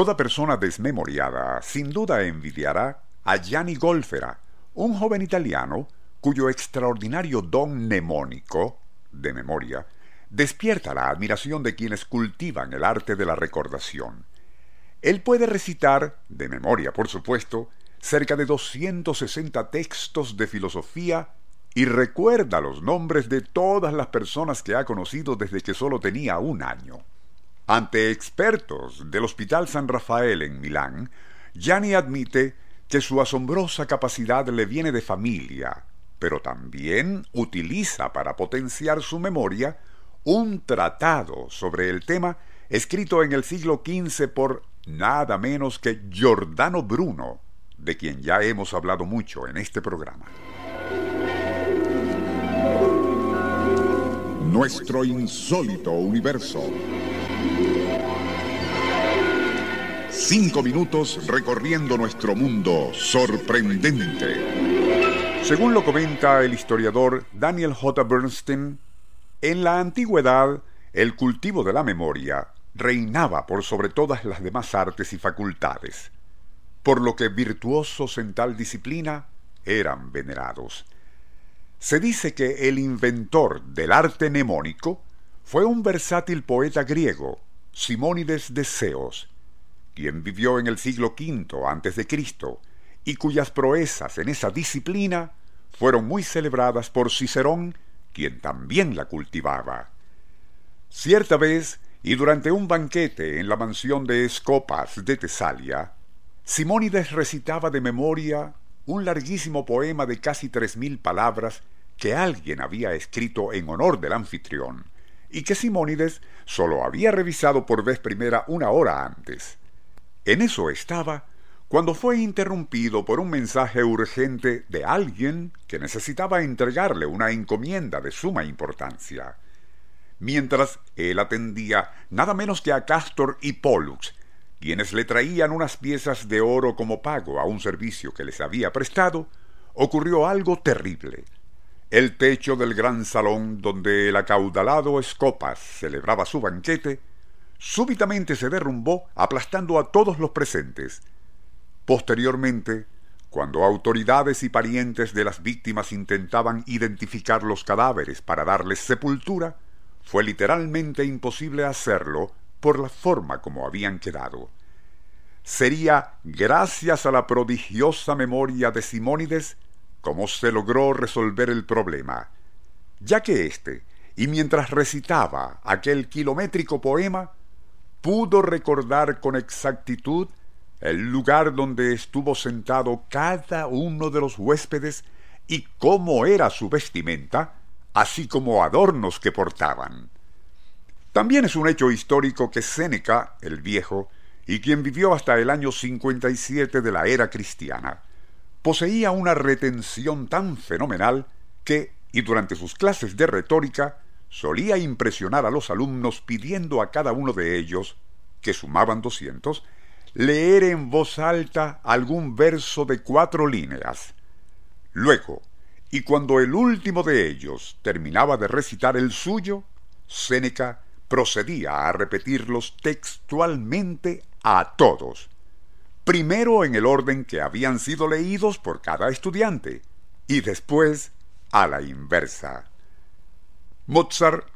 Toda persona desmemoriada sin duda envidiará a Gianni Golfera, un joven italiano cuyo extraordinario don mnemónico de memoria despierta la admiración de quienes cultivan el arte de la recordación. Él puede recitar, de memoria por supuesto, cerca de 260 textos de filosofía y recuerda los nombres de todas las personas que ha conocido desde que solo tenía un año. Ante expertos del Hospital San Rafael en Milán, Gianni admite que su asombrosa capacidad le viene de familia, pero también utiliza para potenciar su memoria un tratado sobre el tema escrito en el siglo XV por nada menos que Giordano Bruno, de quien ya hemos hablado mucho en este programa. Nuestro insólito universo. Cinco minutos recorriendo nuestro mundo sorprendente. Según lo comenta el historiador Daniel J. Bernstein, en la antigüedad el cultivo de la memoria reinaba por sobre todas las demás artes y facultades, por lo que virtuosos en tal disciplina eran venerados. Se dice que el inventor del arte mnemónico fue un versátil poeta griego, Simónides de Ceos, quien vivió en el siglo V a.C. y cuyas proezas en esa disciplina fueron muy celebradas por Cicerón, quien también la cultivaba. Cierta vez, y durante un banquete en la mansión de Escopas de Tesalia, Simónides recitaba de memoria un larguísimo poema de casi tres mil palabras que alguien había escrito en honor del anfitrión, y que Simónides solo había revisado por vez primera una hora antes. En eso estaba cuando fue interrumpido por un mensaje urgente de alguien que necesitaba entregarle una encomienda de suma importancia. Mientras él atendía nada menos que a Castor y Pollux, quienes le traían unas piezas de oro como pago a un servicio que les había prestado, ocurrió algo terrible. El techo del gran salón donde el acaudalado Escopas celebraba su banquete súbitamente se derrumbó aplastando a todos los presentes. Posteriormente, cuando autoridades y parientes de las víctimas intentaban identificar los cadáveres para darles sepultura, fue literalmente imposible hacerlo por la forma como habían quedado. Sería gracias a la prodigiosa memoria de Simónides como se logró resolver el problema, ya que éste, y mientras recitaba aquel kilométrico poema, pudo recordar con exactitud el lugar donde estuvo sentado cada uno de los huéspedes y cómo era su vestimenta, así como adornos que portaban. También es un hecho histórico que Séneca, el viejo, y quien vivió hasta el año 57 de la era cristiana, poseía una retención tan fenomenal que, y durante sus clases de retórica, solía impresionar a los alumnos pidiendo a cada uno de ellos, que sumaban doscientos, leer en voz alta algún verso de cuatro líneas. Luego, y cuando el último de ellos terminaba de recitar el suyo, Séneca procedía a repetirlos textualmente a todos, primero en el orden que habían sido leídos por cada estudiante, y después a la inversa. Mozart,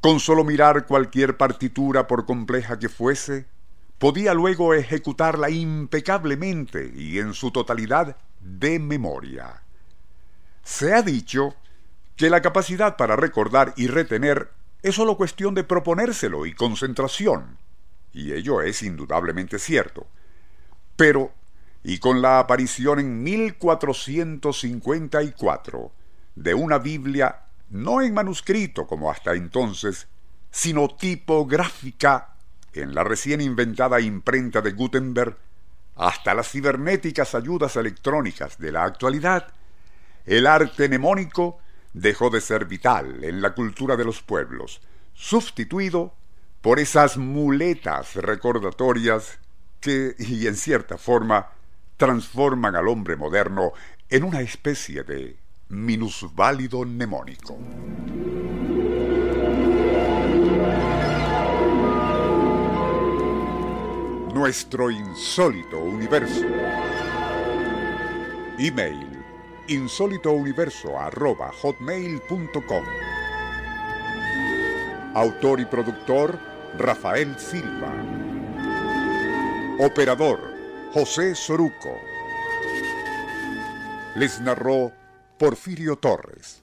con solo mirar cualquier partitura por compleja que fuese, podía luego ejecutarla impecablemente y en su totalidad de memoria. Se ha dicho que la capacidad para recordar y retener es solo cuestión de proponérselo y concentración, y ello es indudablemente cierto. Pero, y con la aparición en 1454 de una Biblia no en manuscrito como hasta entonces, sino tipográfica en la recién inventada imprenta de Gutenberg, hasta las cibernéticas ayudas electrónicas de la actualidad, el arte mnemónico dejó de ser vital en la cultura de los pueblos, sustituido por esas muletas recordatorias que, y en cierta forma, transforman al hombre moderno en una especie de minusválido mnemónico. Nuestro insólito universo. Email insólitouniverso.hotmail.com Autor y productor Rafael Silva. Operador José Soruco. Les narró Porfirio Torres.